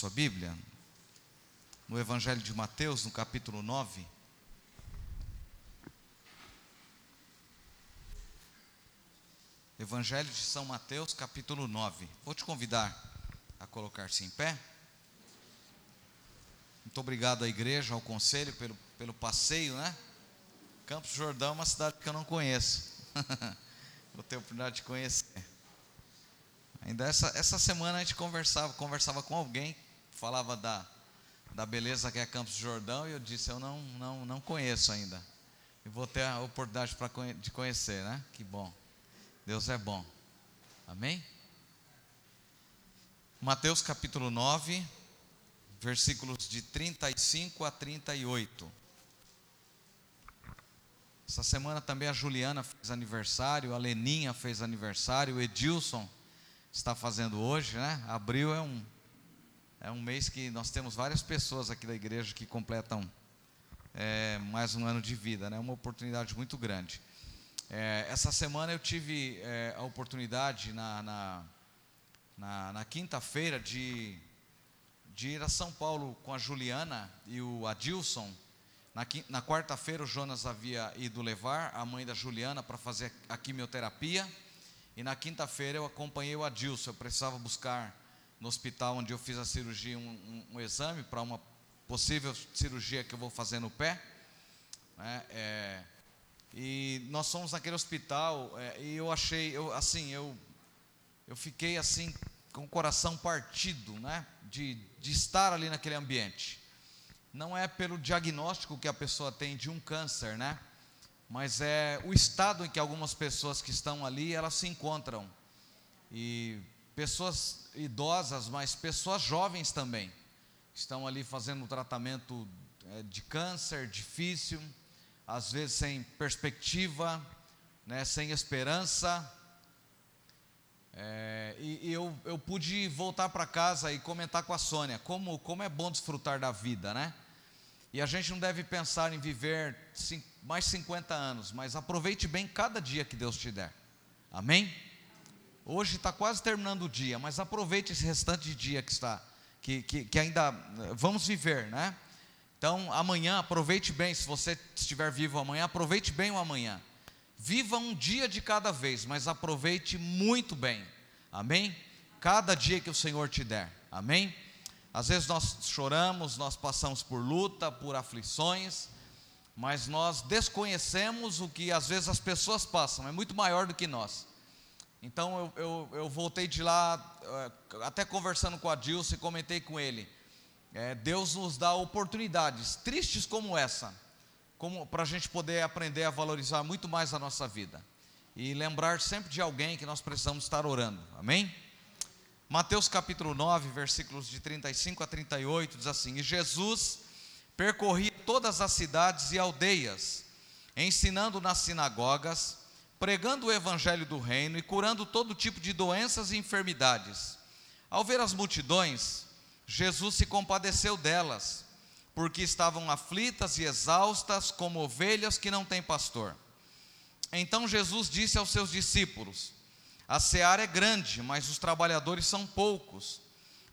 sua Bíblia, no Evangelho de Mateus, no capítulo 9. Evangelho de São Mateus, capítulo 9. Vou te convidar a colocar-se em pé. Muito obrigado à igreja, ao conselho pelo, pelo passeio, né? Campos Jordão é uma cidade que eu não conheço. Vou ter a oportunidade de conhecer. Ainda essa, essa semana a gente conversava, conversava com alguém, falava da, da beleza que é Campos Jordão, e eu disse, eu não, não, não conheço ainda. E vou ter a oportunidade pra, de conhecer, né? Que bom. Deus é bom. Amém? Mateus capítulo 9, versículos de 35 a 38. Essa semana também a Juliana fez aniversário, a Leninha fez aniversário, o Edilson está fazendo hoje, né? Abril é um, é um mês que nós temos várias pessoas aqui da igreja que completam é, mais um ano de vida, né? Uma oportunidade muito grande. É, essa semana eu tive é, a oportunidade na, na, na, na quinta-feira de, de ir a São Paulo com a Juliana e o Adilson. Na, na quarta-feira o Jonas havia ido levar a mãe da Juliana para fazer a quimioterapia. E na quinta-feira eu acompanhei o Adilson. Eu precisava buscar no hospital onde eu fiz a cirurgia um, um, um exame para uma possível cirurgia que eu vou fazer no pé. Né? É, e nós fomos naquele hospital é, e eu achei, eu, assim, eu, eu fiquei assim com o coração partido, né? De, de estar ali naquele ambiente. Não é pelo diagnóstico que a pessoa tem de um câncer, né? mas é o estado em que algumas pessoas que estão ali, elas se encontram. E pessoas idosas, mas pessoas jovens também, estão ali fazendo um tratamento é, de câncer difícil, às vezes sem perspectiva, né, sem esperança. É, e, eu, eu pude voltar para casa e comentar com a Sônia como, como é bom desfrutar da vida, né? E a gente não deve pensar em viver mais 50 anos, mas aproveite bem cada dia que Deus te der. Amém? Hoje está quase terminando o dia, mas aproveite esse restante de dia que está, que, que, que ainda eh, vamos viver, né? Então, amanhã, aproveite bem, se você estiver vivo amanhã, aproveite bem o amanhã. Viva um dia de cada vez, mas aproveite muito bem. Amém? Cada dia que o Senhor te der. Amém? Às vezes nós choramos, nós passamos por luta, por aflições, mas nós desconhecemos o que às vezes as pessoas passam, é muito maior do que nós. Então eu, eu, eu voltei de lá, eh, até conversando com a Dilce, comentei com ele. É, Deus nos dá oportunidades tristes como essa, como para a gente poder aprender a valorizar muito mais a nossa vida e lembrar sempre de alguém que nós precisamos estar orando. Amém? Mateus capítulo 9, versículos de 35 a 38, diz assim: E Jesus percorria todas as cidades e aldeias, ensinando nas sinagogas, pregando o evangelho do reino e curando todo tipo de doenças e enfermidades. Ao ver as multidões, Jesus se compadeceu delas, porque estavam aflitas e exaustas como ovelhas que não têm pastor. Então Jesus disse aos seus discípulos: a seara é grande, mas os trabalhadores são poucos.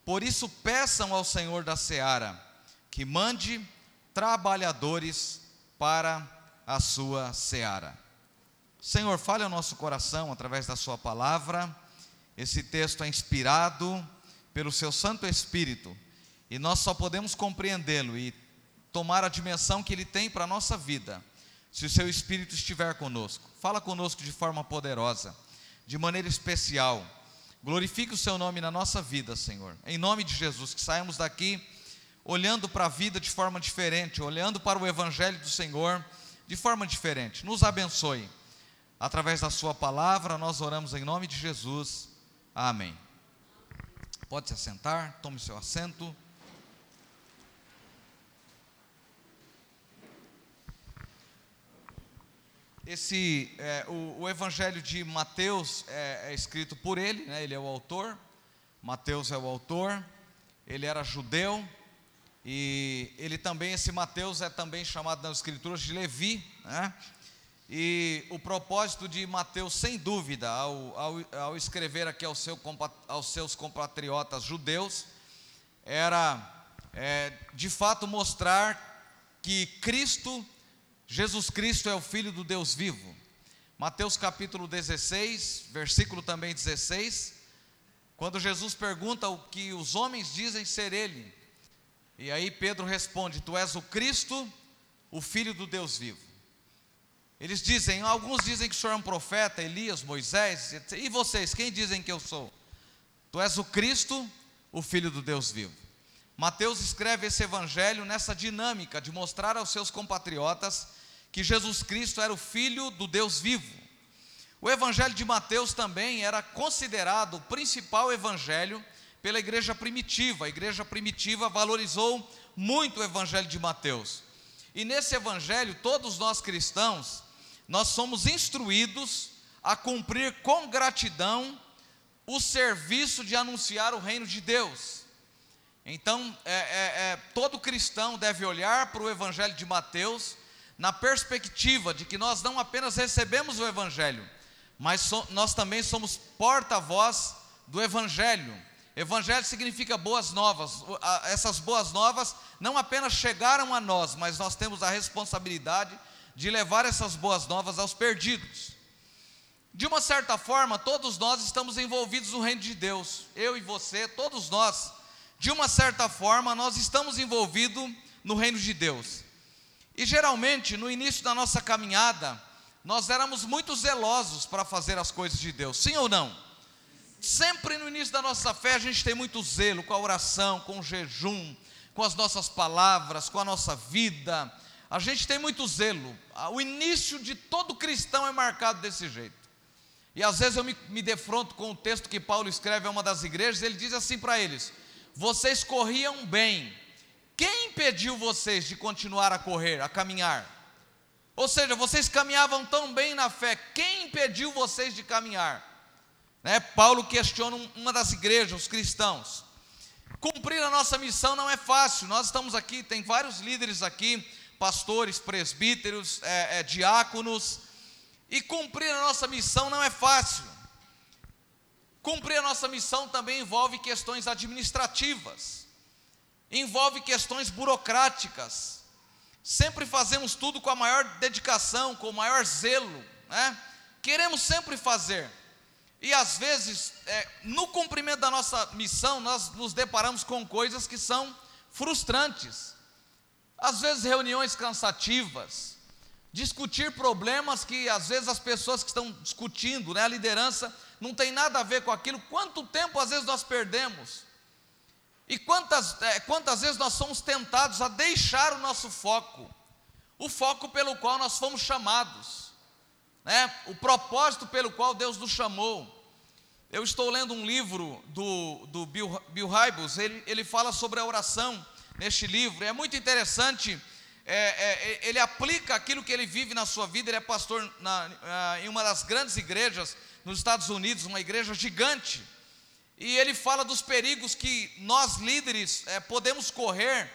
Por isso, peçam ao Senhor da seara que mande trabalhadores para a sua seara. Senhor, fale ao nosso coração através da Sua palavra. Esse texto é inspirado pelo Seu Santo Espírito e nós só podemos compreendê-lo e tomar a dimensão que ele tem para a nossa vida, se o Seu Espírito estiver conosco. Fala conosco de forma poderosa de maneira especial. Glorifique o seu nome na nossa vida, Senhor. Em nome de Jesus, que saímos daqui olhando para a vida de forma diferente, olhando para o evangelho do Senhor de forma diferente. Nos abençoe. Através da sua palavra, nós oramos em nome de Jesus. Amém. Pode se assentar, tome seu assento. Esse, é, o, o, Evangelho de Mateus é, é, escrito por ele, né, ele é o autor. Mateus é o autor. Ele era judeu e ele também, esse Mateus é também chamado nas Escrituras de Levi, né? E o propósito de Mateus, sem dúvida, ao, ao, ao escrever aqui ao seu, aos seus compatriotas judeus, era é, de fato mostrar que Cristo, Jesus Cristo é o Filho do Deus vivo. Mateus capítulo 16, versículo também 16, quando Jesus pergunta o que os homens dizem ser Ele, e aí Pedro responde: Tu és o Cristo, o Filho do Deus vivo. Eles dizem, alguns dizem que o Senhor é um profeta, Elias, Moisés, e vocês, quem dizem que eu sou? Tu és o Cristo, o Filho do Deus vivo. Mateus escreve esse evangelho nessa dinâmica de mostrar aos seus compatriotas que Jesus Cristo era o Filho do Deus vivo. O evangelho de Mateus também era considerado o principal evangelho pela igreja primitiva. A igreja primitiva valorizou muito o evangelho de Mateus. E nesse evangelho, todos nós cristãos, nós somos instruídos a cumprir com gratidão o serviço de anunciar o reino de Deus. Então, é, é, é, todo cristão deve olhar para o Evangelho de Mateus na perspectiva de que nós não apenas recebemos o Evangelho, mas so, nós também somos porta-voz do Evangelho. Evangelho significa boas novas. Essas boas novas não apenas chegaram a nós, mas nós temos a responsabilidade de levar essas boas novas aos perdidos. De uma certa forma, todos nós estamos envolvidos no reino de Deus, eu e você, todos nós, de uma certa forma, nós estamos envolvidos no reino de Deus. E geralmente, no início da nossa caminhada, nós éramos muito zelosos para fazer as coisas de Deus, sim ou não? Sempre no início da nossa fé, a gente tem muito zelo com a oração, com o jejum, com as nossas palavras, com a nossa vida a gente tem muito zelo. O início de todo cristão é marcado desse jeito. E às vezes eu me, me defronto com o texto que Paulo escreve a uma das igrejas, ele diz assim para eles: Vocês corriam bem. Quem impediu vocês de continuar a correr, a caminhar? Ou seja, vocês caminhavam tão bem na fé, quem impediu vocês de caminhar? Né? Paulo questiona uma das igrejas, os cristãos. Cumprir a nossa missão não é fácil, nós estamos aqui, tem vários líderes aqui, pastores, presbíteros, é, é, diáconos, e cumprir a nossa missão não é fácil. Cumprir a nossa missão também envolve questões administrativas, envolve questões burocráticas. Sempre fazemos tudo com a maior dedicação, com o maior zelo, né? Queremos sempre fazer. E às vezes, é, no cumprimento da nossa missão, nós nos deparamos com coisas que são frustrantes. Às vezes reuniões cansativas, discutir problemas que às vezes as pessoas que estão discutindo, né, a liderança, não tem nada a ver com aquilo. Quanto tempo às vezes nós perdemos? E quantas, é, quantas vezes nós somos tentados a deixar o nosso foco, o foco pelo qual nós fomos chamados, né, o propósito pelo qual Deus nos chamou. Eu estou lendo um livro do, do Bill, Bill Hybels, ele, ele fala sobre a oração neste livro. É muito interessante, é, é, ele aplica aquilo que ele vive na sua vida. Ele é pastor na, em uma das grandes igrejas nos Estados Unidos, uma igreja gigante. E ele fala dos perigos que nós líderes é, podemos correr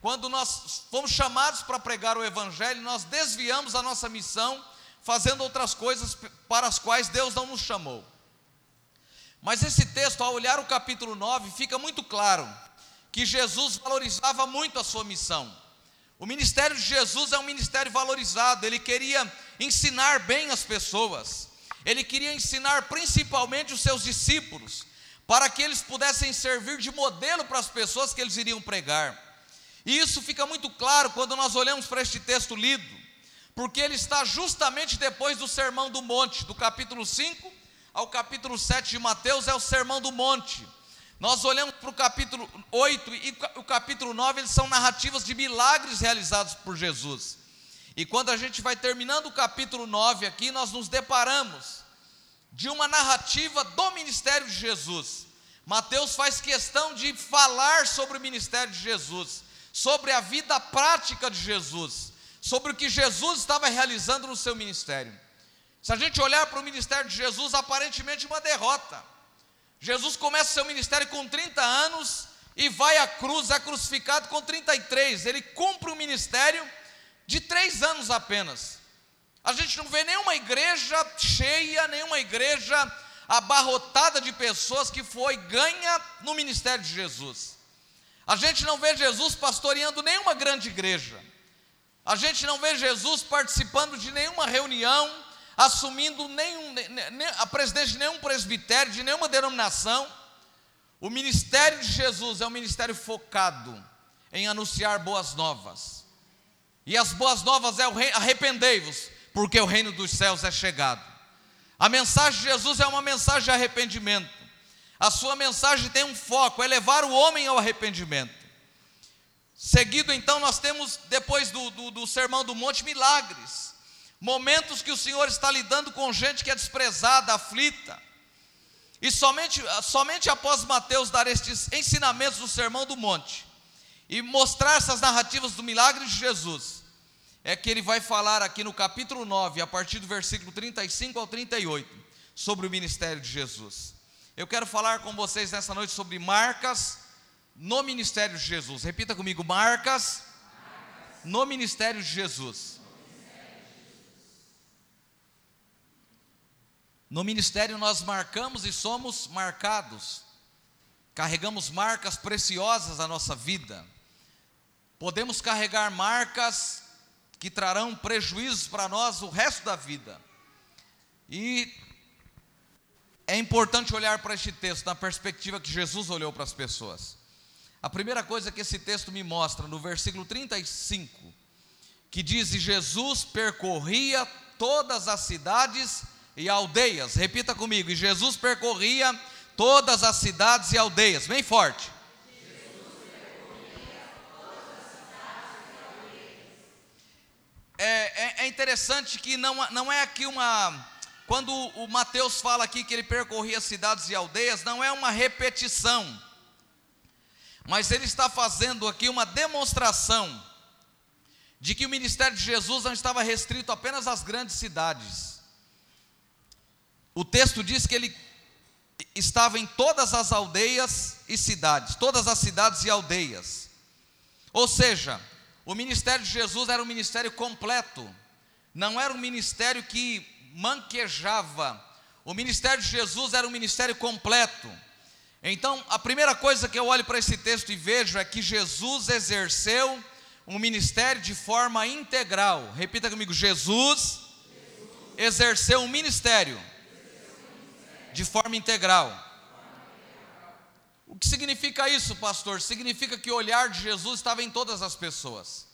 quando nós fomos chamados para pregar o Evangelho, nós desviamos a nossa missão, fazendo outras coisas para as quais Deus não nos chamou. Mas esse texto, ao olhar o capítulo 9, fica muito claro que Jesus valorizava muito a sua missão. O ministério de Jesus é um ministério valorizado, ele queria ensinar bem as pessoas, ele queria ensinar principalmente os seus discípulos, para que eles pudessem servir de modelo para as pessoas que eles iriam pregar. E isso fica muito claro quando nós olhamos para este texto lido, porque ele está justamente depois do Sermão do Monte, do capítulo 5 ao capítulo 7 de Mateus, é o Sermão do Monte. Nós olhamos para o capítulo 8 e o capítulo 9, eles são narrativas de milagres realizados por Jesus. E quando a gente vai terminando o capítulo 9 aqui, nós nos deparamos de uma narrativa do ministério de Jesus. Mateus faz questão de falar sobre o ministério de Jesus, sobre a vida prática de Jesus, sobre o que Jesus estava realizando no seu ministério. Se a gente olhar para o ministério de Jesus, aparentemente uma derrota Jesus começa seu ministério com 30 anos e vai à cruz, é crucificado com 33. Ele cumpre o ministério de três anos apenas. A gente não vê nenhuma igreja cheia, nenhuma igreja abarrotada de pessoas que foi ganha no ministério de Jesus. A gente não vê Jesus pastoreando nenhuma grande igreja. A gente não vê Jesus participando de nenhuma reunião, assumindo nenhum, a presidência de nenhum presbitério, de nenhuma denominação. O ministério de Jesus é um ministério focado em anunciar boas novas. E as boas novas é o rei, arrependei-vos, porque o reino dos céus é chegado. A mensagem de Jesus é uma mensagem de arrependimento. A sua mensagem tem um foco, é levar o homem ao arrependimento. Seguido, então, nós temos, depois do, do, do Sermão do Monte, milagres. Momentos que o Senhor está lidando com gente que é desprezada, aflita. E somente, somente após Mateus dar estes ensinamentos do Sermão do Monte e mostrar essas narrativas do milagre de Jesus, é que ele vai falar aqui no capítulo 9, a partir do versículo 35 ao 38, sobre o ministério de Jesus. Eu quero falar com vocês nessa noite sobre marcas no ministério de Jesus. Repita comigo: marcas, marcas. no ministério de Jesus. No ministério nós marcamos e somos marcados. Carregamos marcas preciosas à nossa vida. Podemos carregar marcas que trarão prejuízos para nós o resto da vida. E é importante olhar para este texto na perspectiva que Jesus olhou para as pessoas. A primeira coisa que esse texto me mostra, no versículo 35, que diz: Jesus percorria todas as cidades e aldeias. Repita comigo: E Jesus percorria todas as cidades e aldeias. Bem forte. É, é, é, interessante que não, não é aqui uma. Quando o Mateus fala aqui que ele percorria cidades e aldeias, não é uma repetição mas ele está fazendo aqui uma demonstração de que o ministério de Jesus não estava restrito apenas às grandes cidades. O texto diz que ele estava em todas as aldeias e cidades, todas as cidades e aldeias. Ou seja, o ministério de Jesus era um ministério completo, não era um ministério que manquejava. O ministério de Jesus era um ministério completo. Então, a primeira coisa que eu olho para esse texto e vejo é que Jesus exerceu um ministério de forma integral. Repita comigo: Jesus, exerceu um ministério de forma integral. O que significa isso, pastor? Significa que o olhar de Jesus estava em todas as pessoas.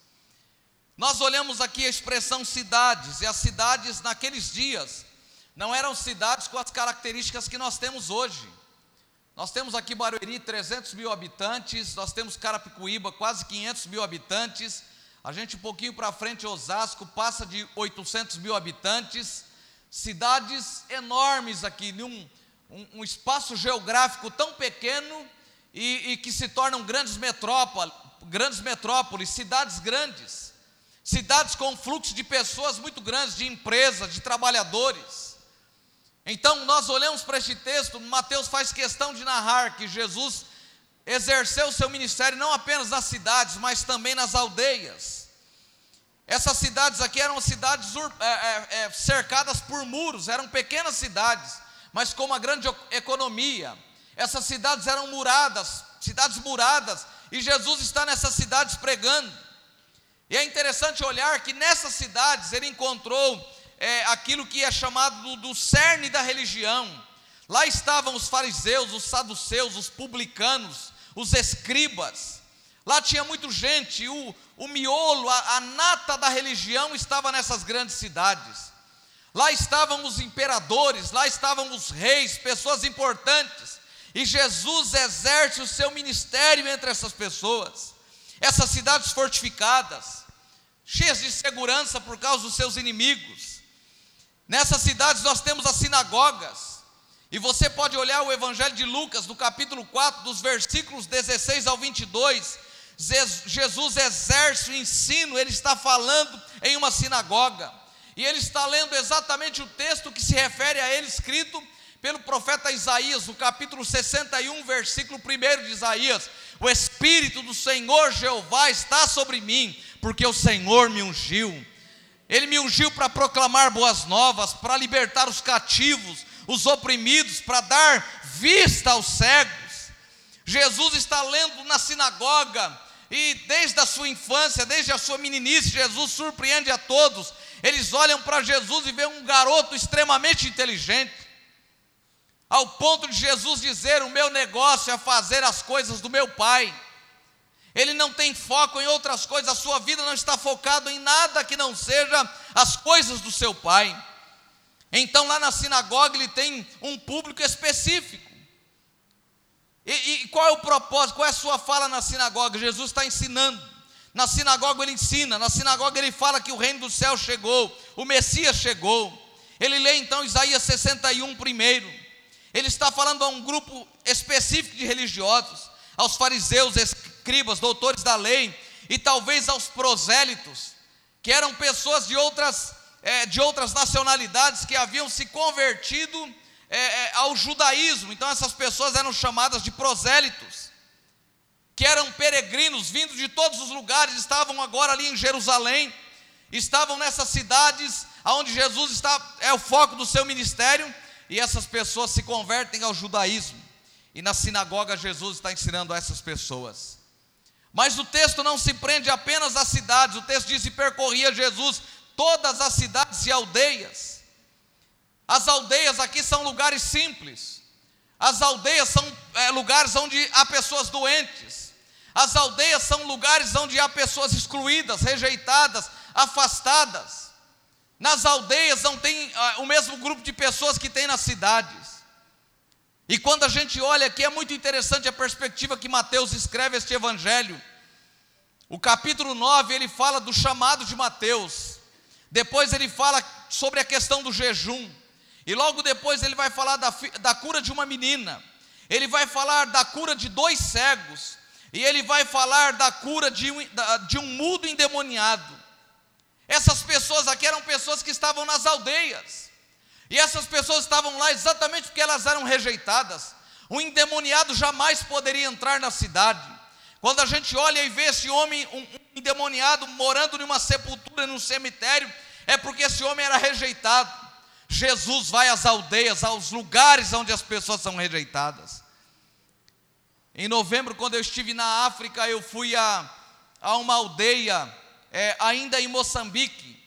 Nós olhamos aqui a expressão cidades, e as cidades naqueles dias não eram cidades com as características que nós temos hoje. Nós temos aqui Barueri 300 mil habitantes, nós temos Carapicuíba quase 500 mil habitantes, a gente um pouquinho para frente, Osasco, passa de 800 mil habitantes, cidades enormes aqui, num um, um espaço geográfico tão pequeno e, e que se tornam grandes metrópoles, grandes metrópoles, cidades grandes, cidades com fluxo de pessoas muito grandes, de empresas, de trabalhadores. Então, nós olhamos para este texto, Mateus faz questão de narrar que Jesus exerceu o seu ministério não apenas nas cidades, mas também nas aldeias. Essas cidades aqui eram cidades é, é, é, cercadas por muros, eram pequenas cidades, mas com uma grande economia. Essas cidades eram muradas, cidades muradas, e Jesus está nessas cidades pregando. E é interessante olhar que nessas cidades ele encontrou é, aquilo que é chamado do, do cerne da religião. Lá estavam os fariseus, os saduceus, os publicanos, os escribas. Lá tinha muita gente, o, o miolo, a, a nata da religião estava nessas grandes cidades. Lá estavam os imperadores, lá estavam os reis, pessoas importantes. E Jesus exerce o seu ministério entre essas pessoas. Essas cidades fortificadas, cheias de segurança por causa dos seus inimigos. Nessas cidades nós temos as sinagogas. E você pode olhar o Evangelho de Lucas, no capítulo 4, dos versículos 16 ao 22. Jesus exerce o ensino, ele está falando em uma sinagoga. E ele está lendo exatamente o texto que se refere a ele, escrito pelo profeta Isaías, no capítulo 61, versículo 1 de Isaías: O Espírito do Senhor Jeová está sobre mim, porque o Senhor me ungiu ele me ungiu para proclamar boas novas, para libertar os cativos, os oprimidos, para dar vista aos cegos. Jesus está lendo na sinagoga, e desde a sua infância, desde a sua meninice, Jesus surpreende a todos. Eles olham para Jesus e veem um garoto extremamente inteligente, ao ponto de Jesus dizer: O meu negócio é fazer as coisas do meu Pai. Ele não tem foco em outras coisas, a sua vida não está focada em nada que não seja as coisas do seu Pai. Então, lá na sinagoga, ele tem um público específico. E, e, qual é o propósito? Qual é a sua fala na sinagoga? Jesus está ensinando. Na sinagoga ele ensina, na sinagoga ele fala que o reino do céu chegou, o Messias chegou. Ele lê então Isaías 61 primeiro. Ele está falando a um grupo específico de religiosos, aos fariseus, escribas, doutores da lei, e talvez aos prosélitos, que eram pessoas de outras, é, de outras nacionalidades que haviam se convertido é, é, ao judaísmo. Então essas pessoas eram chamadas de prosélitos, que eram peregrinos vindos de todos os lugares, estavam agora ali em Jerusalém, estavam nessas cidades onde Jesus está, é o foco do seu ministério, e essas pessoas se convertem ao judaísmo. E na sinagoga Jesus está ensinando a essas pessoas. Mas o texto não se prende apenas às cidades, o texto diz: e percorria Jesus todas as cidades e aldeias as aldeias aqui são lugares simples. As aldeias são é, lugares onde há pessoas doentes. As aldeias são lugares onde há pessoas excluídas, rejeitadas, afastadas. Nas aldeias não tem ah, o mesmo grupo de pessoas que tem nas cidades. E quando a gente olha aqui, é muito interessante a perspectiva que Mateus escreve este evangelho. O capítulo 9 ele fala do chamado de Mateus. Depois ele fala sobre a questão do jejum. E logo depois ele vai falar da, da cura de uma menina, ele vai falar da cura de dois cegos, e ele vai falar da cura de um, de um mudo endemoniado. Essas pessoas aqui eram pessoas que estavam nas aldeias, e essas pessoas estavam lá exatamente porque elas eram rejeitadas. Um endemoniado jamais poderia entrar na cidade. Quando a gente olha e vê esse homem, um, um endemoniado, morando numa sepultura, num cemitério, é porque esse homem era rejeitado. Jesus vai às aldeias, aos lugares onde as pessoas são rejeitadas. Em novembro, quando eu estive na África, eu fui a, a uma aldeia, é, ainda em Moçambique,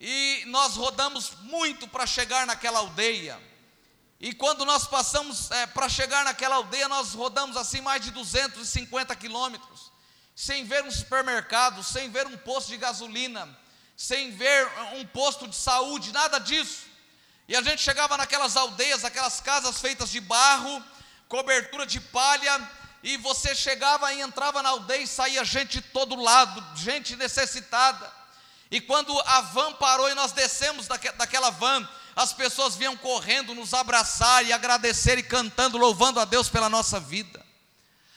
e nós rodamos muito para chegar naquela aldeia. E quando nós passamos é, para chegar naquela aldeia, nós rodamos assim mais de 250 quilômetros, sem ver um supermercado, sem ver um posto de gasolina, sem ver um posto de saúde, nada disso. E a gente chegava naquelas aldeias, aquelas casas feitas de barro, cobertura de palha, e você chegava e entrava na aldeia e saía gente de todo lado, gente necessitada. E quando a van parou e nós descemos daquela van, as pessoas vinham correndo nos abraçar e agradecer e cantando, louvando a Deus pela nossa vida.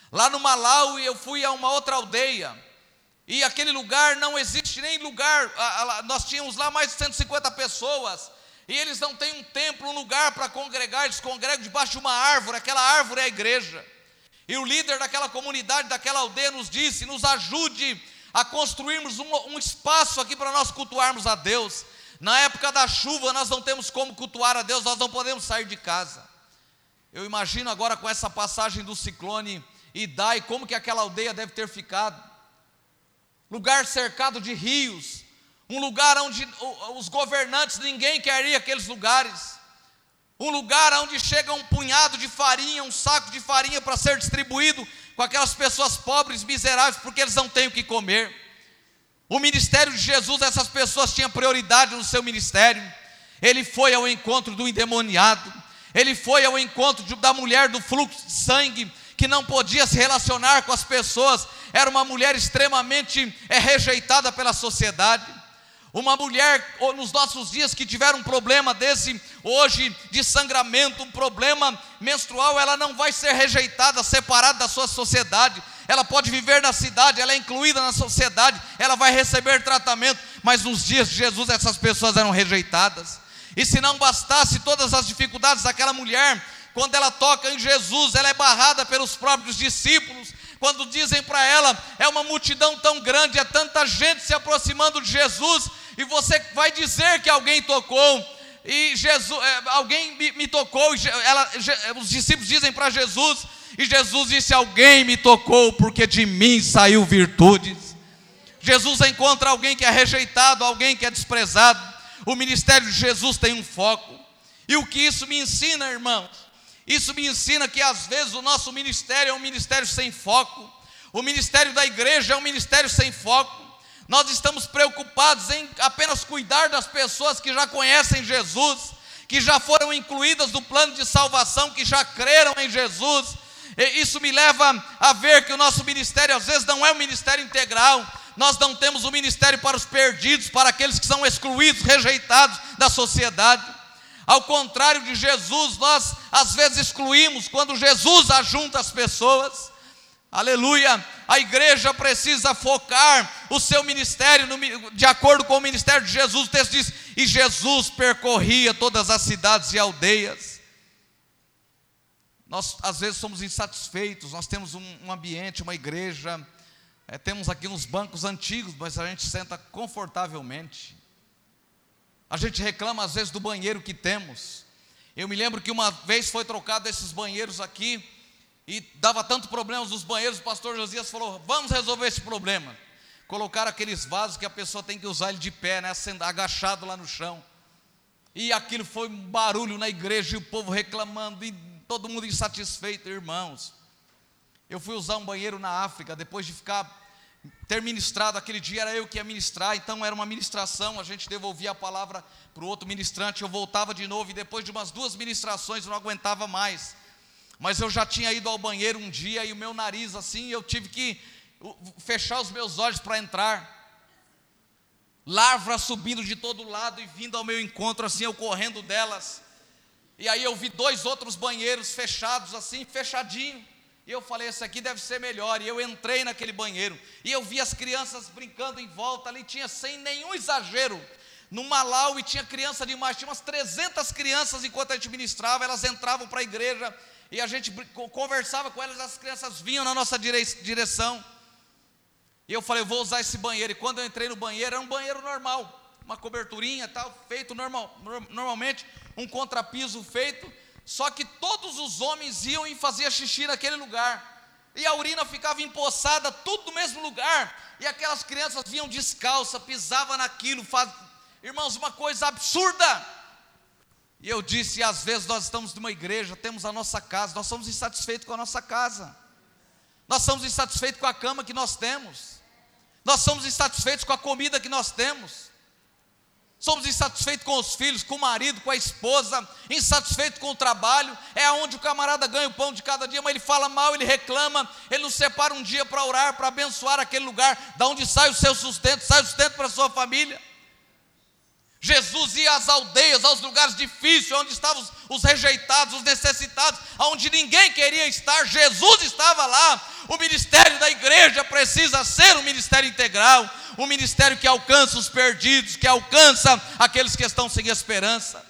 Lá no Malawi eu fui a uma outra aldeia, e aquele lugar não existe nem lugar, nós tínhamos lá mais de 150 pessoas, e eles não têm um templo, um lugar para congregar, eles congregam debaixo de uma árvore, aquela árvore é a igreja. E o líder daquela comunidade, daquela aldeia, nos disse: nos ajude a construirmos um, um espaço aqui para nós cultuarmos a Deus. Na época da chuva, nós não temos como cultuar a Deus, nós não podemos sair de casa. Eu imagino agora com essa passagem do ciclone Idai, como que aquela aldeia deve ter ficado. Lugar cercado de rios, um lugar onde os governantes, ninguém quer ir àqueles lugares, um lugar onde chega um punhado de farinha, um saco de farinha para ser distribuído com aquelas pessoas pobres, miseráveis, porque eles não têm o que comer. O ministério de Jesus, essas pessoas tinham prioridade no seu ministério. Ele foi ao encontro do endemoniado, ele foi ao encontro de, da mulher do fluxo de sangue, que não podia se relacionar com as pessoas, era uma mulher extremamente é, rejeitada pela sociedade. Uma mulher nos nossos dias que tiver um problema desse, hoje, de sangramento, um problema menstrual, ela não vai ser rejeitada, separada da sua sociedade. Ela pode viver na cidade, ela é incluída na sociedade, ela vai receber tratamento, mas nos dias de Jesus essas pessoas eram rejeitadas. E se não bastasse todas as dificuldades daquela mulher, quando ela toca em Jesus, ela é barrada pelos próprios discípulos, quando dizem para ela, é uma multidão tão grande, é tanta gente se aproximando de Jesus, e você vai dizer que alguém tocou, e Jesus, é, alguém me, me tocou, ela, os discípulos dizem para Jesus E Jesus disse: Alguém me tocou, porque de mim saiu virtudes. Jesus encontra alguém que é rejeitado, alguém que é desprezado. O ministério de Jesus tem um foco. E o que isso me ensina, irmãos? Isso me ensina que às vezes o nosso ministério é um ministério sem foco. O ministério da igreja é um ministério sem foco. Nós estamos preocupados em apenas cuidar das pessoas que já conhecem Jesus, que já foram incluídas no plano de salvação, que já creram em Jesus. E isso me leva a ver que o nosso ministério às vezes não é um ministério integral. Nós não temos um ministério para os perdidos, para aqueles que são excluídos, rejeitados da sociedade. Ao contrário de Jesus, nós às vezes excluímos quando Jesus ajunta as pessoas. Aleluia! A igreja precisa focar o seu ministério no, de acordo com o ministério de Jesus. O texto diz: E Jesus percorria todas as cidades e aldeias. Nós às vezes somos insatisfeitos, nós temos um, um ambiente, uma igreja, é, temos aqui uns bancos antigos, mas a gente senta confortavelmente. A gente reclama às vezes do banheiro que temos. Eu me lembro que uma vez foi trocado esses banheiros aqui, e dava tanto problema nos banheiros, o pastor Josias falou: vamos resolver esse problema. Colocaram aqueles vasos que a pessoa tem que usar ele de pé, né, agachado lá no chão. E aquilo foi um barulho na igreja, e o povo reclamando, e todo mundo insatisfeito, irmãos. Eu fui usar um banheiro na África, depois de ficar ter ministrado aquele dia, era eu que ia ministrar, então era uma ministração, a gente devolvia a palavra para o outro ministrante, eu voltava de novo, e depois de umas duas ministrações eu não aguentava mais. Mas eu já tinha ido ao banheiro um dia e o meu nariz assim, eu tive que fechar os meus olhos para entrar. Larvas subindo de todo lado e vindo ao meu encontro, assim, eu correndo delas. E aí eu vi dois outros banheiros fechados, assim, fechadinho. E eu falei, esse aqui deve ser melhor. E eu entrei naquele banheiro. E eu vi as crianças brincando em volta ali, tinha sem nenhum exagero. No Malau e tinha criança demais, tinha umas 300 crianças enquanto a gente ministrava, elas entravam para a igreja e a gente conversava com elas, as crianças vinham na nossa direção. E eu falei, vou usar esse banheiro. E quando eu entrei no banheiro, era um banheiro normal, uma coberturinha tal, feito normal, normalmente, um contrapiso feito. Só que todos os homens iam e faziam xixi naquele lugar. E a urina ficava empoçada, tudo no mesmo lugar. E aquelas crianças vinham descalça, pisavam naquilo. Faz... Irmãos, uma coisa absurda. E eu disse: às vezes nós estamos numa igreja, temos a nossa casa, nós somos insatisfeitos com a nossa casa, nós somos insatisfeitos com a cama que nós temos, nós somos insatisfeitos com a comida que nós temos, somos insatisfeitos com os filhos, com o marido, com a esposa, insatisfeitos com o trabalho, é onde o camarada ganha o pão de cada dia, mas ele fala mal, ele reclama, ele não separa um dia para orar, para abençoar aquele lugar, da onde sai o seu sustento, sai o sustento para a sua família. Jesus ia às aldeias, aos lugares difíceis, onde estavam os, os rejeitados, os necessitados, onde ninguém queria estar, Jesus estava lá. O ministério da igreja precisa ser um ministério integral, um ministério que alcança os perdidos, que alcança aqueles que estão sem esperança.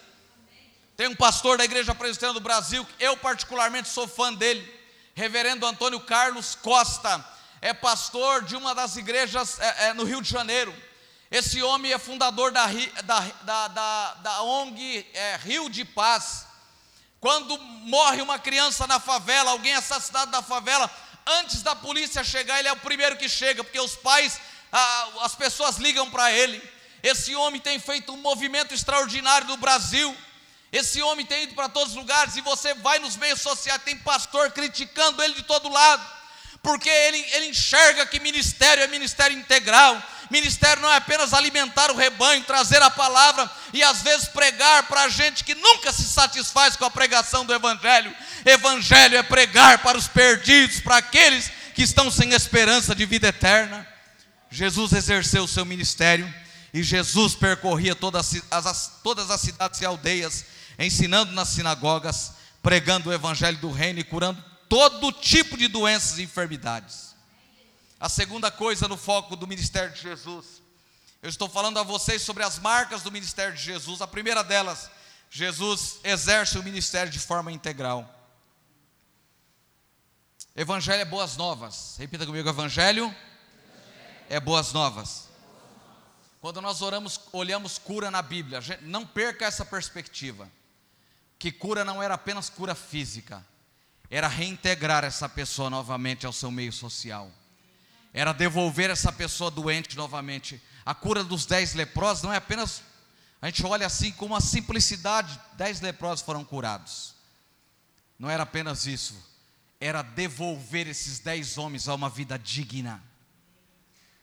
Tem um pastor da Igreja Presbiteriana do Brasil, eu particularmente sou fã dele, Reverendo Antônio Carlos Costa, é pastor de uma das igrejas é, é, no Rio de Janeiro. Esse homem é fundador da, da, da, da, ONG é, Rio de Paz. Quando morre uma criança na favela, alguém assassinado na favela, antes da polícia chegar, ele é o primeiro que chega, porque os pais, ah, as pessoas ligam para ele. Esse homem tem feito um movimento extraordinário no Brasil. Esse homem tem ido para todos os lugares e você vai nos meios sociais, tem pastor criticando ele de todo lado porque ele, ele enxerga que ministério é ministério integral. Ministério não é apenas alimentar o rebanho, trazer a palavra e às vezes pregar para gente que nunca se satisfaz com a pregação do Evangelho. Evangelho é pregar para os perdidos, para aqueles que estão sem esperança de vida eterna. Jesus exerceu o seu ministério e Jesus percorria todas as, todas as cidades e aldeias, ensinando nas sinagogas, pregando o Evangelho do Reino e curando todo tipo de doenças e enfermidades. A segunda coisa no foco do ministério de Jesus, eu estou falando a vocês sobre as marcas do ministério de Jesus. A primeira delas, Jesus exerce o ministério de forma integral. Evangelho é boas novas. Repita comigo: Evangelho é boas novas. Quando nós oramos, olhamos cura na Bíblia, não perca essa perspectiva. Que cura não era apenas cura física, era reintegrar essa pessoa novamente ao seu meio social, era devolver essa pessoa doente novamente. A cura dos dez leprosos não é apenas, a gente olha assim com uma simplicidade: dez leprosos foram curados. Não era apenas isso, era devolver esses dez homens a uma vida digna.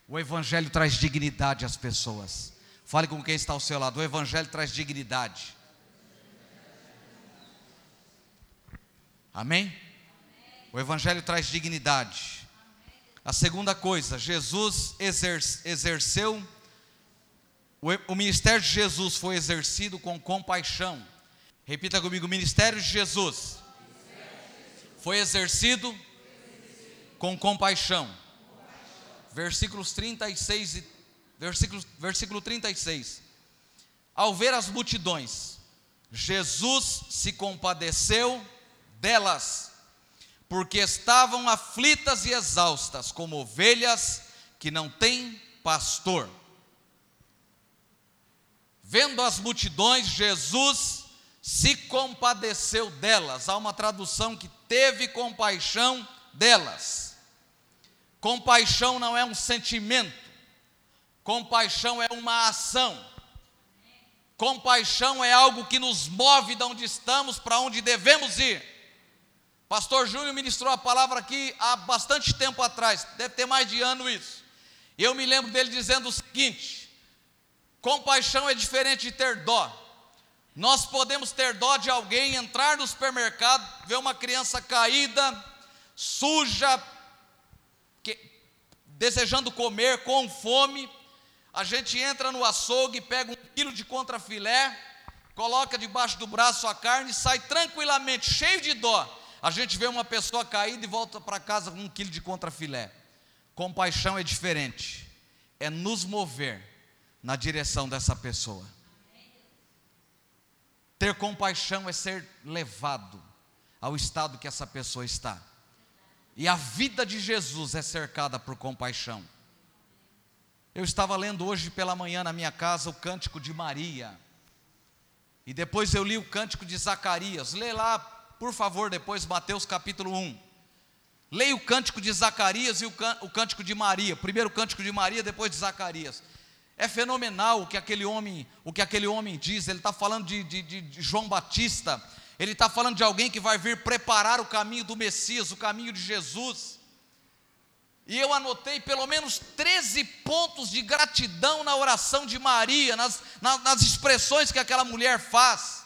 O Evangelho traz dignidade às pessoas. Fale com quem está ao seu lado. O Evangelho traz dignidade. Amém? O Evangelho traz dignidade. A segunda coisa, Jesus exerceu, o ministério de Jesus foi exercido com compaixão. Repita comigo: o ministério de Jesus foi exercido com compaixão. Versículos 36 e versículo, versículo 36. Ao ver as multidões, Jesus se compadeceu delas, porque estavam aflitas e exaustas, como ovelhas que não têm pastor. Vendo as multidões, Jesus se compadeceu delas. Há uma tradução que teve compaixão delas. Compaixão não é um sentimento, compaixão é uma ação. Compaixão é algo que nos move de onde estamos para onde devemos ir. Pastor Júnior ministrou a palavra aqui há bastante tempo atrás, deve ter mais de ano isso. Eu me lembro dele dizendo o seguinte: compaixão é diferente de ter dó. Nós podemos ter dó de alguém, entrar no supermercado, ver uma criança caída, suja, que, desejando comer, com fome. A gente entra no açougue, pega um quilo de contrafilé, coloca debaixo do braço a carne e sai tranquilamente, cheio de dó. A gente vê uma pessoa caída e volta para casa com um quilo de contrafilé. Compaixão é diferente, é nos mover na direção dessa pessoa. Ter compaixão é ser levado ao estado que essa pessoa está. E a vida de Jesus é cercada por compaixão. Eu estava lendo hoje pela manhã na minha casa o cântico de Maria. E depois eu li o cântico de Zacarias. Lê lá, por favor, depois Mateus capítulo 1. Leia o cântico de Zacarias e o cântico de Maria. Primeiro o cântico de Maria, depois de Zacarias. É fenomenal o que aquele homem, o que aquele homem diz. Ele está falando de, de, de João Batista. Ele está falando de alguém que vai vir preparar o caminho do Messias, o caminho de Jesus. E eu anotei pelo menos 13 pontos de gratidão na oração de Maria, nas, nas expressões que aquela mulher faz.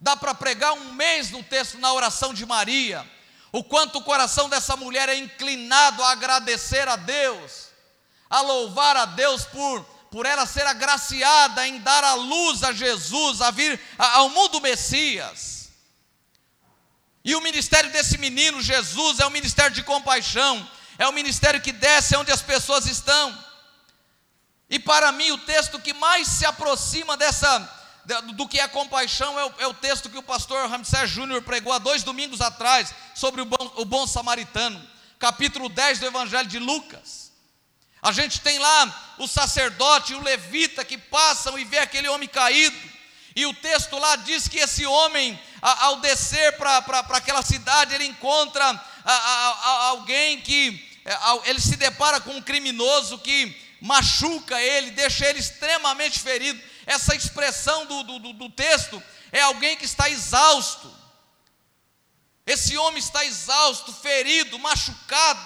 Dá para pregar um mês no texto na oração de Maria, o quanto o coração dessa mulher é inclinado a agradecer a Deus a louvar a Deus por, por ela ser agraciada em dar a luz a Jesus, a vir ao mundo Messias. E o ministério desse menino, Jesus, é um ministério de compaixão, é um ministério que desce onde as pessoas estão. E para mim, o texto que mais se aproxima dessa do que é compaixão é o, é o texto que o pastor Ramsés Júnior pregou há dois domingos atrás, sobre o bom, o bom samaritano, capítulo 10 do Evangelho de Lucas. A gente tem lá o sacerdote e o levita que passam e vê aquele homem caído. E o texto lá diz que esse homem, ao descer para aquela cidade, ele encontra a, a, a, alguém que é, ele se depara com um criminoso que machuca ele, deixa ele extremamente ferido. Essa expressão do, do, do texto é alguém que está exausto. Esse homem está exausto, ferido, machucado.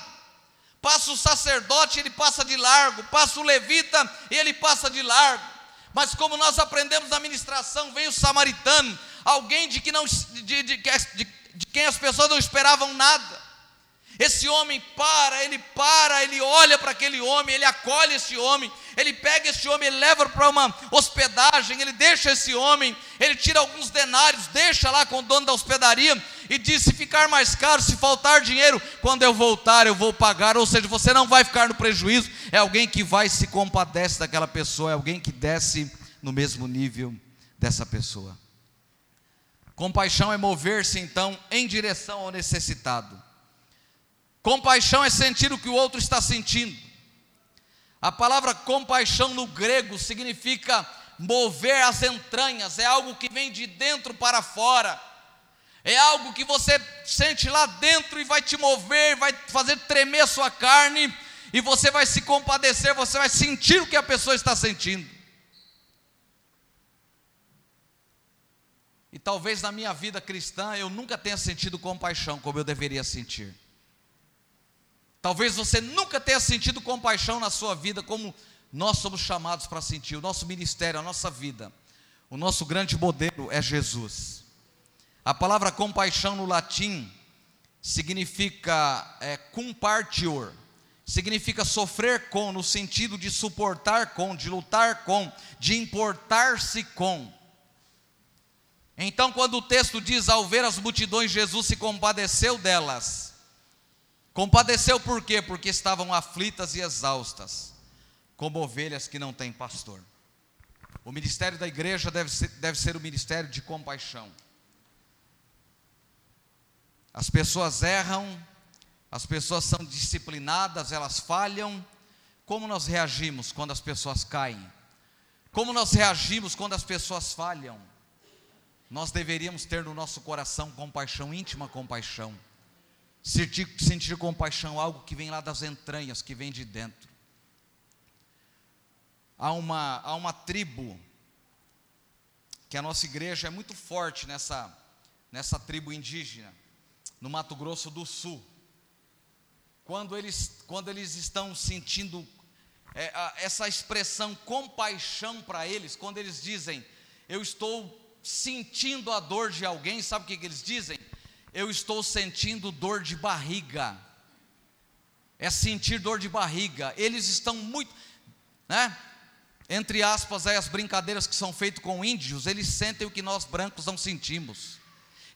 Passa o sacerdote, ele passa de largo. Passa o levita, ele passa de largo. Mas como nós aprendemos na ministração, vem o samaritano, alguém de, que não, de, de, de, de quem as pessoas não esperavam nada. Esse homem para, ele para, ele olha para aquele homem, ele acolhe esse homem, ele pega esse homem, ele leva para uma hospedagem, ele deixa esse homem, ele tira alguns denários, deixa lá com o dono da hospedaria e diz: se ficar mais caro, se faltar dinheiro, quando eu voltar eu vou pagar. Ou seja, você não vai ficar no prejuízo. É alguém que vai se compadece daquela pessoa, é alguém que desce no mesmo nível dessa pessoa. Compaixão é mover-se então em direção ao necessitado. Compaixão é sentir o que o outro está sentindo. A palavra compaixão no grego significa mover as entranhas, é algo que vem de dentro para fora, É algo que você sente lá dentro e vai te mover, vai fazer tremer a sua carne, e você vai se compadecer, você vai sentir o que a pessoa está sentindo. E talvez na minha vida cristã eu nunca tenha sentido compaixão como eu deveria sentir. Talvez você nunca tenha sentido compaixão na sua vida como nós somos chamados para sentir. O nosso ministério, a nossa vida, o nosso grande modelo é Jesus. A palavra compaixão no latim significa é, compartior, significa sofrer com, no sentido de suportar com, de lutar com, de importar-se com. Então, quando o texto diz: Ao ver as multidões, Jesus se compadeceu delas. Compadeceu por quê? Porque estavam aflitas e exaustas, como ovelhas que não têm pastor. O ministério da igreja deve ser, deve ser o ministério de compaixão. As pessoas erram, as pessoas são disciplinadas, elas falham. Como nós reagimos quando as pessoas caem? Como nós reagimos quando as pessoas falham? nós deveríamos ter no nosso coração compaixão, íntima compaixão. Sentir, sentir compaixão, algo que vem lá das entranhas, que vem de dentro. Há uma, há uma tribo, que a nossa igreja é muito forte nessa, nessa tribo indígena, no Mato Grosso do Sul. Quando eles, quando eles estão sentindo é, a, essa expressão compaixão para eles, quando eles dizem, eu estou sentindo a dor de alguém, sabe o que, que eles dizem? Eu estou sentindo dor de barriga. É sentir dor de barriga. Eles estão muito, né? Entre aspas, aí, as brincadeiras que são feitas com índios, eles sentem o que nós brancos não sentimos.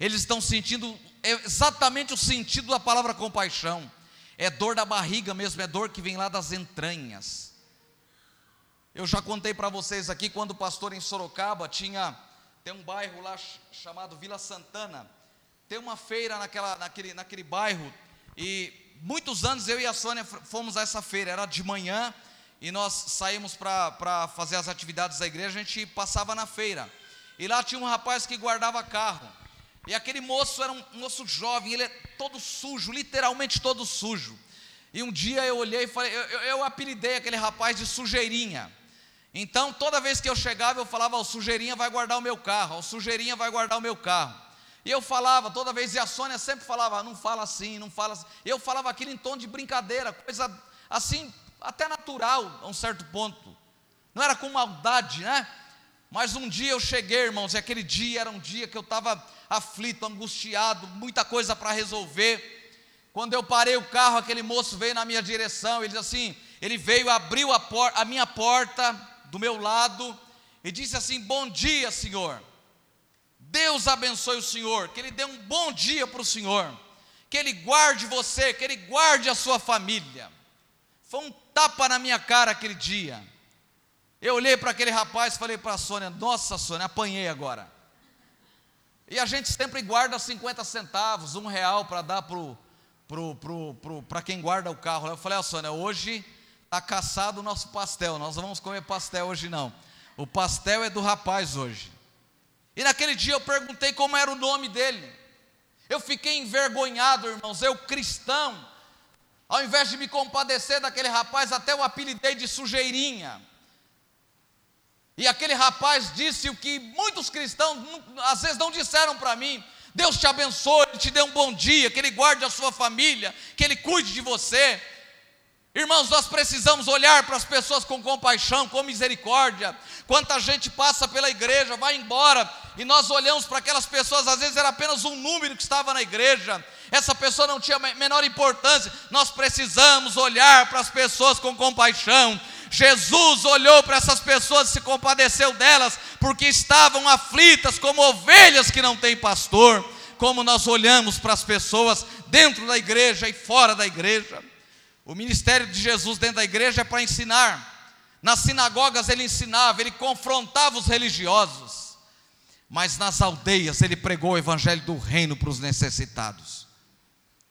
Eles estão sentindo exatamente o sentido da palavra compaixão. É dor da barriga mesmo, é dor que vem lá das entranhas. Eu já contei para vocês aqui quando o pastor em Sorocaba tinha tem um bairro lá chamado Vila Santana. Tem uma feira naquela, naquele, naquele bairro. E muitos anos eu e a Sônia fomos a essa feira. Era de manhã e nós saímos para fazer as atividades da igreja. A gente passava na feira. E lá tinha um rapaz que guardava carro. E aquele moço era um moço jovem, ele é todo sujo, literalmente todo sujo. E um dia eu olhei e falei, eu, eu, eu apelidei aquele rapaz de sujeirinha. Então, toda vez que eu chegava, eu falava: o sujeirinha vai guardar o meu carro, o sujeirinha vai guardar o meu carro. E eu falava toda vez, e a Sônia sempre falava: não fala assim, não fala assim. Eu falava aquilo em tom de brincadeira, coisa assim, até natural, a um certo ponto. Não era com maldade, né? Mas um dia eu cheguei, irmãos, e aquele dia era um dia que eu estava aflito, angustiado, muita coisa para resolver. Quando eu parei o carro, aquele moço veio na minha direção, ele disse assim: ele veio, abriu a, por, a minha porta, do meu lado e disse assim: Bom dia, Senhor. Deus abençoe o Senhor, que Ele dê um bom dia para o Senhor, que Ele guarde você, que Ele guarde a sua família. Foi um tapa na minha cara aquele dia. Eu olhei para aquele rapaz e falei para a Sônia: Nossa, Sônia, apanhei agora. E a gente sempre guarda 50 centavos, um real para dar para pro, pro, pro, pro, quem guarda o carro. Eu falei: Ó, Sônia, hoje Está caçado o nosso pastel. Nós não vamos comer pastel hoje, não. O pastel é do rapaz hoje. E naquele dia eu perguntei como era o nome dele. Eu fiquei envergonhado, irmãos. Eu, cristão, ao invés de me compadecer daquele rapaz, até o apelidei de sujeirinha. E aquele rapaz disse o que muitos cristãos às vezes não disseram para mim. Deus te abençoe, te dê um bom dia, que Ele guarde a sua família, que Ele cuide de você. Irmãos, nós precisamos olhar para as pessoas com compaixão, com misericórdia. Quanta gente passa pela igreja, vai embora, e nós olhamos para aquelas pessoas, às vezes era apenas um número que estava na igreja, essa pessoa não tinha menor importância. Nós precisamos olhar para as pessoas com compaixão. Jesus olhou para essas pessoas e se compadeceu delas, porque estavam aflitas como ovelhas que não têm pastor. Como nós olhamos para as pessoas dentro da igreja e fora da igreja. O ministério de Jesus dentro da igreja é para ensinar. Nas sinagogas ele ensinava, ele confrontava os religiosos. Mas nas aldeias ele pregou o evangelho do reino para os necessitados.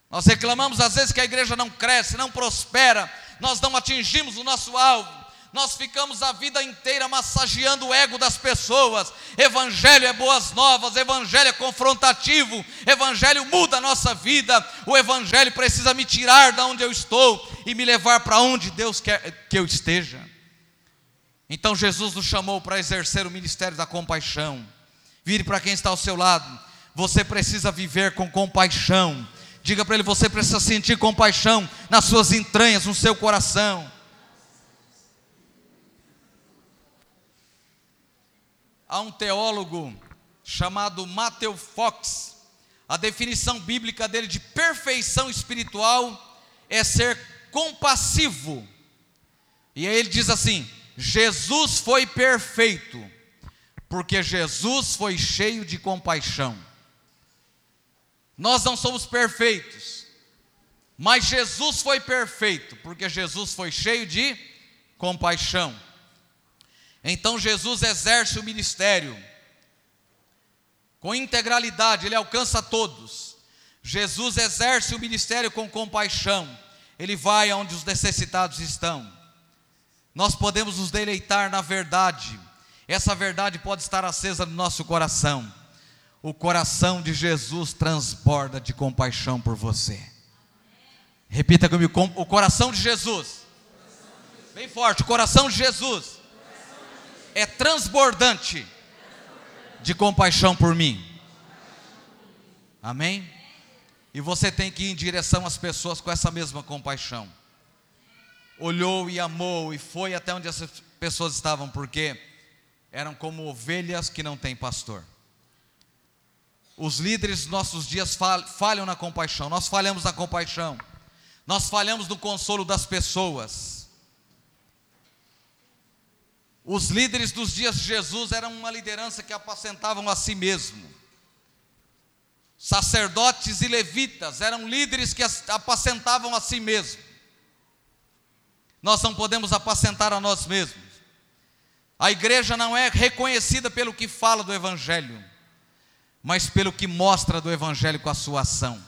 Nós reclamamos às vezes que a igreja não cresce, não prospera, nós não atingimos o nosso alvo, nós ficamos a vida inteira massageando o ego das pessoas. Evangelho é boas novas, evangelho é confrontativo, evangelho muda a nossa vida. O evangelho precisa me tirar da onde eu estou e me levar para onde Deus quer que eu esteja. Então Jesus nos chamou para exercer o ministério da compaixão. Vire para quem está ao seu lado. Você precisa viver com compaixão. Diga para ele: você precisa sentir compaixão nas suas entranhas, no seu coração. Há um teólogo chamado Matthew Fox. A definição bíblica dele de perfeição espiritual é ser compassivo. E aí ele diz assim: Jesus foi perfeito, porque Jesus foi cheio de compaixão. Nós não somos perfeitos, mas Jesus foi perfeito, porque Jesus foi cheio de compaixão. Então Jesus exerce o ministério com integralidade, ele alcança todos. Jesus exerce o ministério com compaixão, ele vai aonde os necessitados estão. Nós podemos nos deleitar na verdade, essa verdade pode estar acesa no nosso coração. O coração de Jesus transborda de compaixão por você. Repita comigo: o coração de Jesus, bem forte, o coração de Jesus é transbordante de compaixão por mim. Amém? E você tem que ir em direção às pessoas com essa mesma compaixão. Olhou e amou e foi até onde essas pessoas estavam, porque eram como ovelhas que não têm pastor. Os líderes dos nossos dias falham na compaixão, nós falhamos na compaixão, nós falhamos no consolo das pessoas. Os líderes dos dias de Jesus eram uma liderança que apacentavam a si mesmo. Sacerdotes e levitas eram líderes que apacentavam a si mesmo. Nós não podemos apacentar a nós mesmos. A igreja não é reconhecida pelo que fala do Evangelho, mas pelo que mostra do Evangelho com a sua ação.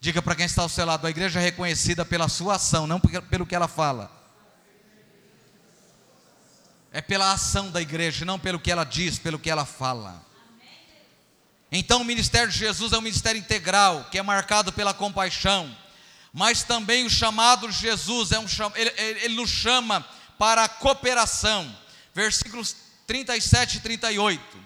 Diga para quem está ao seu lado: a igreja é reconhecida pela sua ação, não pelo que ela fala é pela ação da igreja, não pelo que ela diz, pelo que ela fala. Então, o ministério de Jesus é um ministério integral, que é marcado pela compaixão, mas também o chamado de Jesus é um ele, ele nos chama para a cooperação. Versículos 37 e 38.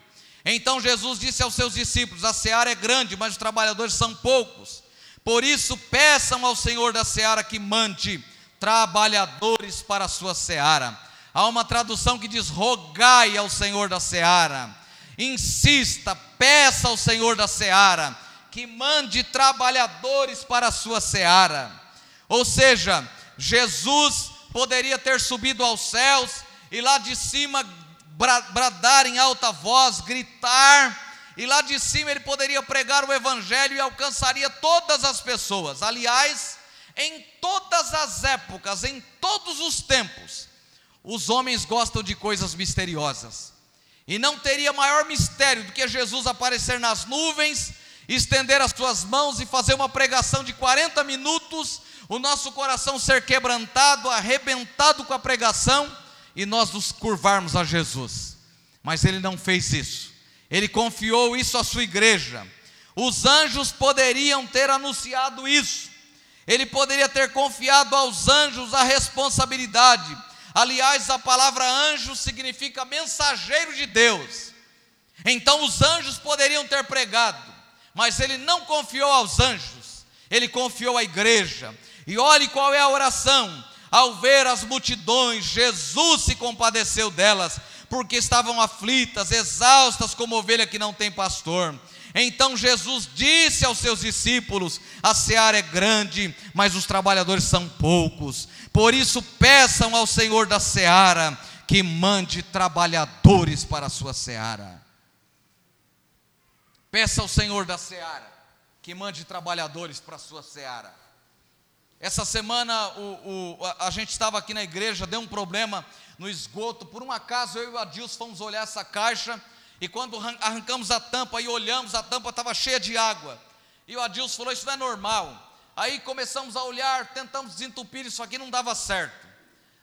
Então Jesus disse aos seus discípulos: A seara é grande, mas os trabalhadores são poucos. Por isso, peçam ao Senhor da seara que mande trabalhadores para a sua seara. Há uma tradução que diz: rogai ao Senhor da seara, insista, peça ao Senhor da seara, que mande trabalhadores para a sua seara. Ou seja, Jesus poderia ter subido aos céus e lá de cima bradar em alta voz, gritar, e lá de cima ele poderia pregar o evangelho e alcançaria todas as pessoas. Aliás, em todas as épocas, em todos os tempos, os homens gostam de coisas misteriosas. E não teria maior mistério do que Jesus aparecer nas nuvens, estender as suas mãos e fazer uma pregação de 40 minutos, o nosso coração ser quebrantado, arrebentado com a pregação e nós nos curvarmos a Jesus. Mas ele não fez isso. Ele confiou isso à sua igreja. Os anjos poderiam ter anunciado isso. Ele poderia ter confiado aos anjos a responsabilidade Aliás, a palavra anjo significa mensageiro de Deus. Então os anjos poderiam ter pregado, mas ele não confiou aos anjos, ele confiou à igreja. E olhe qual é a oração. Ao ver as multidões, Jesus se compadeceu delas, porque estavam aflitas, exaustas como ovelha que não tem pastor. Então Jesus disse aos seus discípulos: A seara é grande, mas os trabalhadores são poucos. Por isso, peçam ao Senhor da seara que mande trabalhadores para a sua seara. Peça ao Senhor da seara que mande trabalhadores para a sua seara. Essa semana o, o, a, a, gente estava aqui na igreja, deu um problema no esgoto. Por um acaso eu e o Adilson fomos olhar essa caixa e quando arrancamos a tampa e olhamos, a tampa estava cheia de água. E o Adilson falou: Isso não é normal. Aí começamos a olhar, tentamos desentupir isso aqui, não dava certo.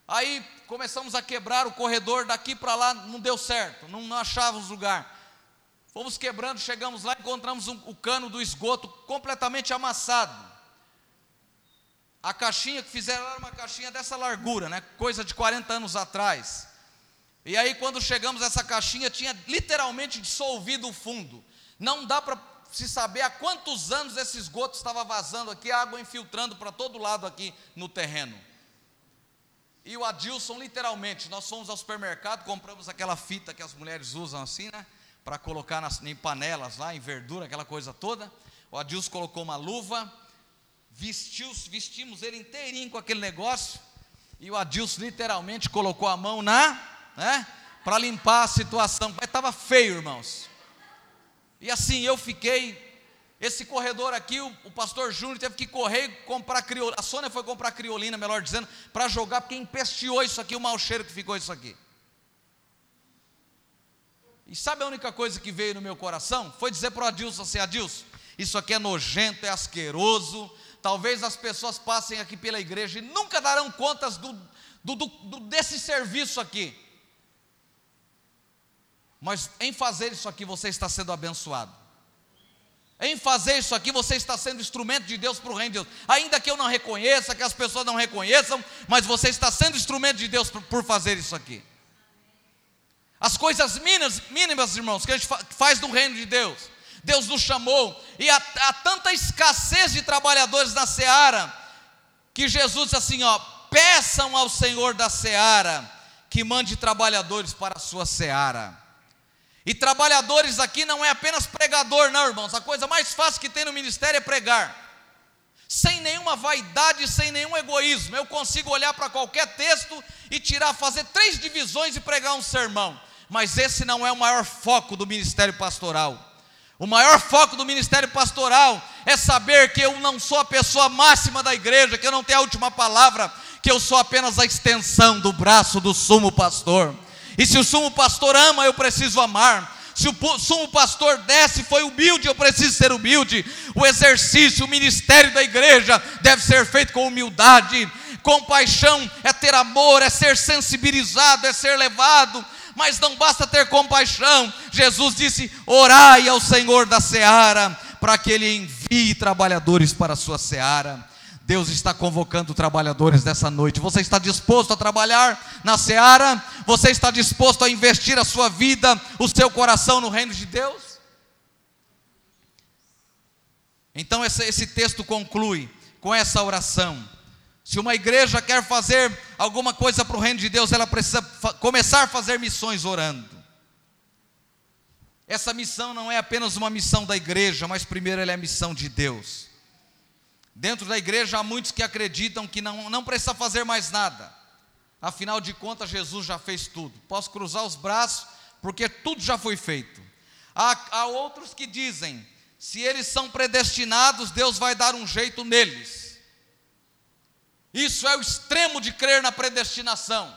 Aí começamos a quebrar o corredor daqui para lá, não deu certo, não, não achávamos lugar. Fomos quebrando, chegamos lá, encontramos um, o cano do esgoto completamente amassado. A caixinha que fizeram era uma caixinha dessa largura, né? Coisa de 40 anos atrás. E aí, quando chegamos, essa caixinha tinha literalmente dissolvido o fundo. Não dá para se saber há quantos anos esse esgoto estava vazando aqui, a água infiltrando para todo lado aqui no terreno. E o Adilson, literalmente, nós fomos ao supermercado, compramos aquela fita que as mulheres usam assim, né? Para colocar nas, em panelas lá, em verdura, aquela coisa toda. O Adilson colocou uma luva, vestiu, vestimos ele inteirinho com aquele negócio. E o Adilson literalmente colocou a mão na, né? Para limpar a situação. Mas estava feio, irmãos. E assim eu fiquei. Esse corredor aqui, o, o pastor Júnior teve que correr e comprar criolina. A Sônia foi comprar criolina, melhor dizendo, para jogar, porque empesteou isso aqui, o mau cheiro que ficou isso aqui. E sabe a única coisa que veio no meu coração? Foi dizer para o Adilson assim: Adilson, isso aqui é nojento, é asqueroso. Talvez as pessoas passem aqui pela igreja e nunca darão contas do, do, do, desse serviço aqui. Mas em fazer isso aqui você está sendo abençoado. Em fazer isso aqui você está sendo instrumento de Deus para o reino de Deus. Ainda que eu não reconheça, que as pessoas não reconheçam, mas você está sendo instrumento de Deus por fazer isso aqui. As coisas mínimas, mínimas irmãos, que a gente faz no reino de Deus. Deus nos chamou, e há, há tanta escassez de trabalhadores na seara, que Jesus disse assim: ó, peçam ao Senhor da seara que mande trabalhadores para a sua seara. E trabalhadores aqui não é apenas pregador, não, irmãos. A coisa mais fácil que tem no ministério é pregar. Sem nenhuma vaidade, sem nenhum egoísmo. Eu consigo olhar para qualquer texto e tirar, fazer três divisões e pregar um sermão. Mas esse não é o maior foco do ministério pastoral. O maior foco do ministério pastoral é saber que eu não sou a pessoa máxima da igreja, que eu não tenho a última palavra, que eu sou apenas a extensão do braço do sumo pastor. E se o sumo pastor ama, eu preciso amar. Se o sumo pastor desce foi humilde, eu preciso ser humilde. O exercício, o ministério da igreja deve ser feito com humildade. Compaixão é ter amor, é ser sensibilizado, é ser levado. Mas não basta ter compaixão. Jesus disse: orai ao Senhor da seara, para que Ele envie trabalhadores para a sua seara. Deus está convocando trabalhadores nessa noite. Você está disposto a trabalhar na seara? Você está disposto a investir a sua vida, o seu coração no reino de Deus? Então, esse, esse texto conclui com essa oração. Se uma igreja quer fazer alguma coisa para o reino de Deus, ela precisa começar a fazer missões orando. Essa missão não é apenas uma missão da igreja, mas primeiro ela é a missão de Deus. Dentro da igreja há muitos que acreditam que não, não precisa fazer mais nada. Afinal de contas, Jesus já fez tudo. Posso cruzar os braços, porque tudo já foi feito. Há, há outros que dizem: se eles são predestinados, Deus vai dar um jeito neles. Isso é o extremo de crer na predestinação.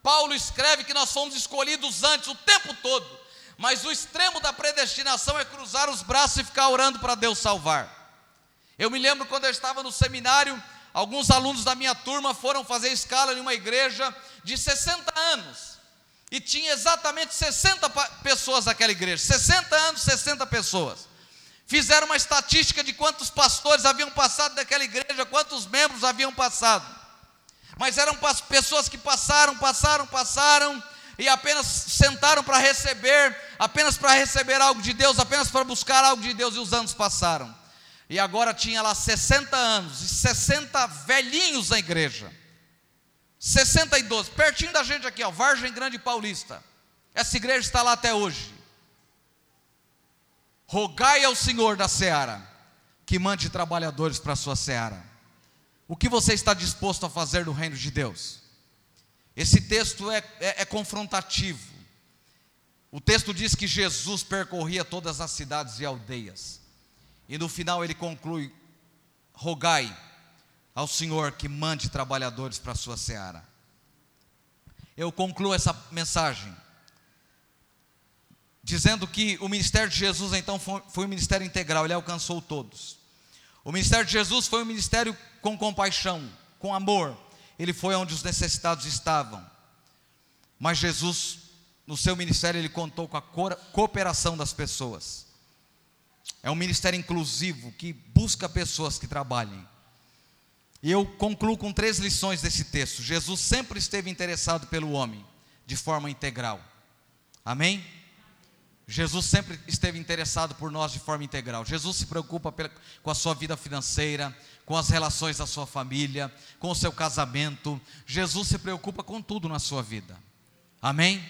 Paulo escreve que nós fomos escolhidos antes, o tempo todo. Mas o extremo da predestinação é cruzar os braços e ficar orando para Deus salvar. Eu me lembro quando eu estava no seminário, alguns alunos da minha turma foram fazer escala em uma igreja de 60 anos. E tinha exatamente 60 pessoas naquela igreja. 60 anos, 60 pessoas. Fizeram uma estatística de quantos pastores haviam passado daquela igreja, quantos membros haviam passado. Mas eram pessoas que passaram, passaram, passaram e apenas sentaram para receber, apenas para receber algo de Deus, apenas para buscar algo de Deus, e os anos passaram. E agora tinha lá 60 anos e 60 velhinhos na igreja. 62, pertinho da gente aqui, ó, Vargem Grande Paulista. Essa igreja está lá até hoje. Rogai ao Senhor da seara que mande trabalhadores para a sua seara. O que você está disposto a fazer no reino de Deus? Esse texto é, é, é confrontativo. O texto diz que Jesus percorria todas as cidades e aldeias. E no final ele conclui: rogai ao Senhor que mande trabalhadores para a sua seara. Eu concluo essa mensagem dizendo que o ministério de Jesus então foi, um ministério integral, ele alcançou todos. O ministério de Jesus foi um ministério com compaixão, com amor. ele foi onde os necessitados estavam. Mas Jesus, no seu ministério, ele contou com a cooperação das pessoas. É um ministério inclusivo que busca pessoas que trabalhem. E eu concluo com três lições desse texto. Jesus sempre esteve interessado pelo homem de forma integral. Amém? Jesus sempre esteve interessado por nós de forma integral. Jesus se preocupa com a sua vida financeira, com as relações da sua família, com o seu casamento. Jesus se preocupa com tudo na sua vida. Amém?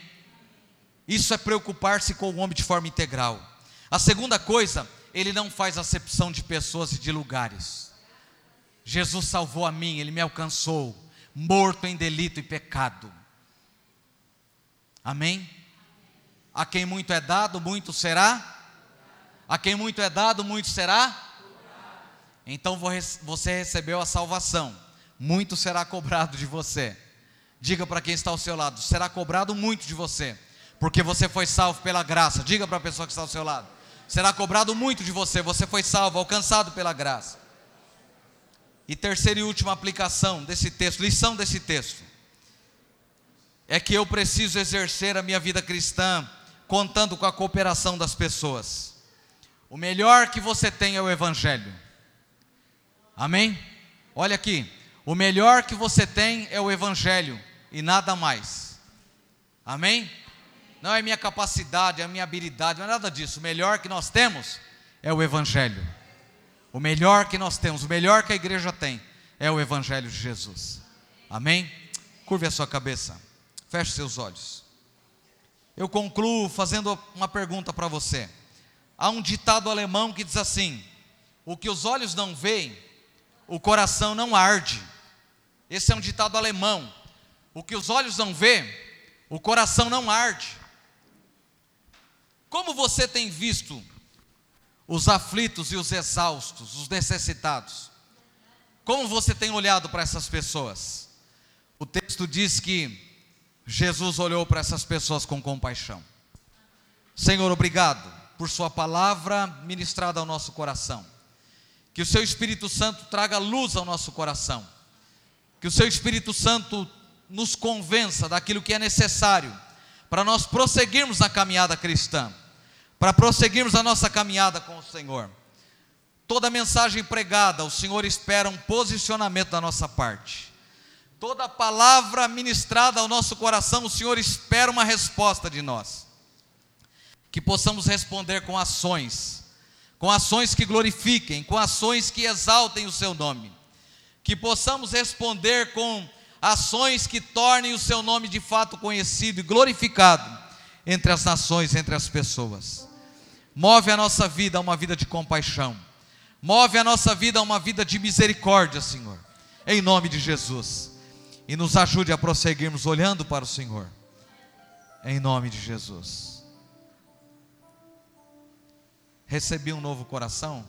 Isso é preocupar-se com o homem de forma integral. A segunda coisa, ele não faz acepção de pessoas e de lugares. Jesus salvou a mim, ele me alcançou, morto em delito e pecado. Amém? A quem muito é dado, muito será. A quem muito é dado, muito será. Então você recebeu a salvação, muito será cobrado de você. Diga para quem está ao seu lado: será cobrado muito de você, porque você foi salvo pela graça. Diga para a pessoa que está ao seu lado: será cobrado muito de você, você foi salvo, alcançado pela graça. E terceira e última aplicação desse texto, lição desse texto, é que eu preciso exercer a minha vida cristã contando com a cooperação das pessoas. O melhor que você tem é o Evangelho. Amém? Olha aqui. O melhor que você tem é o Evangelho e nada mais. Amém? Não é minha capacidade, é minha habilidade, não é nada disso. O melhor que nós temos é o Evangelho. O melhor que nós temos, o melhor que a igreja tem é o Evangelho de Jesus. Amém? Curve a sua cabeça, feche seus olhos eu concluo fazendo uma pergunta para você. Há um ditado alemão que diz assim: O que os olhos não veem, o coração não arde. Esse é um ditado alemão. O que os olhos não veem, o coração não arde. Como você tem visto os aflitos e os exaustos, os necessitados? Como você tem olhado para essas pessoas? O texto diz que Jesus olhou para essas pessoas com compaixão. Senhor, obrigado por Sua palavra ministrada ao nosso coração. Que o Seu Espírito Santo traga luz ao nosso coração. Que o Seu Espírito Santo nos convença daquilo que é necessário para nós prosseguirmos na caminhada cristã, para prosseguirmos a nossa caminhada com o Senhor. Toda mensagem pregada, o Senhor espera um posicionamento da nossa parte. Toda palavra ministrada ao nosso coração, o Senhor espera uma resposta de nós. Que possamos responder com ações, com ações que glorifiquem, com ações que exaltem o seu nome. Que possamos responder com ações que tornem o seu nome de fato conhecido e glorificado entre as nações, entre as pessoas. Move a nossa vida a uma vida de compaixão. Move a nossa vida a uma vida de misericórdia, Senhor. Em nome de Jesus e nos ajude a prosseguirmos olhando para o Senhor, em nome de Jesus. Recebi um novo coração?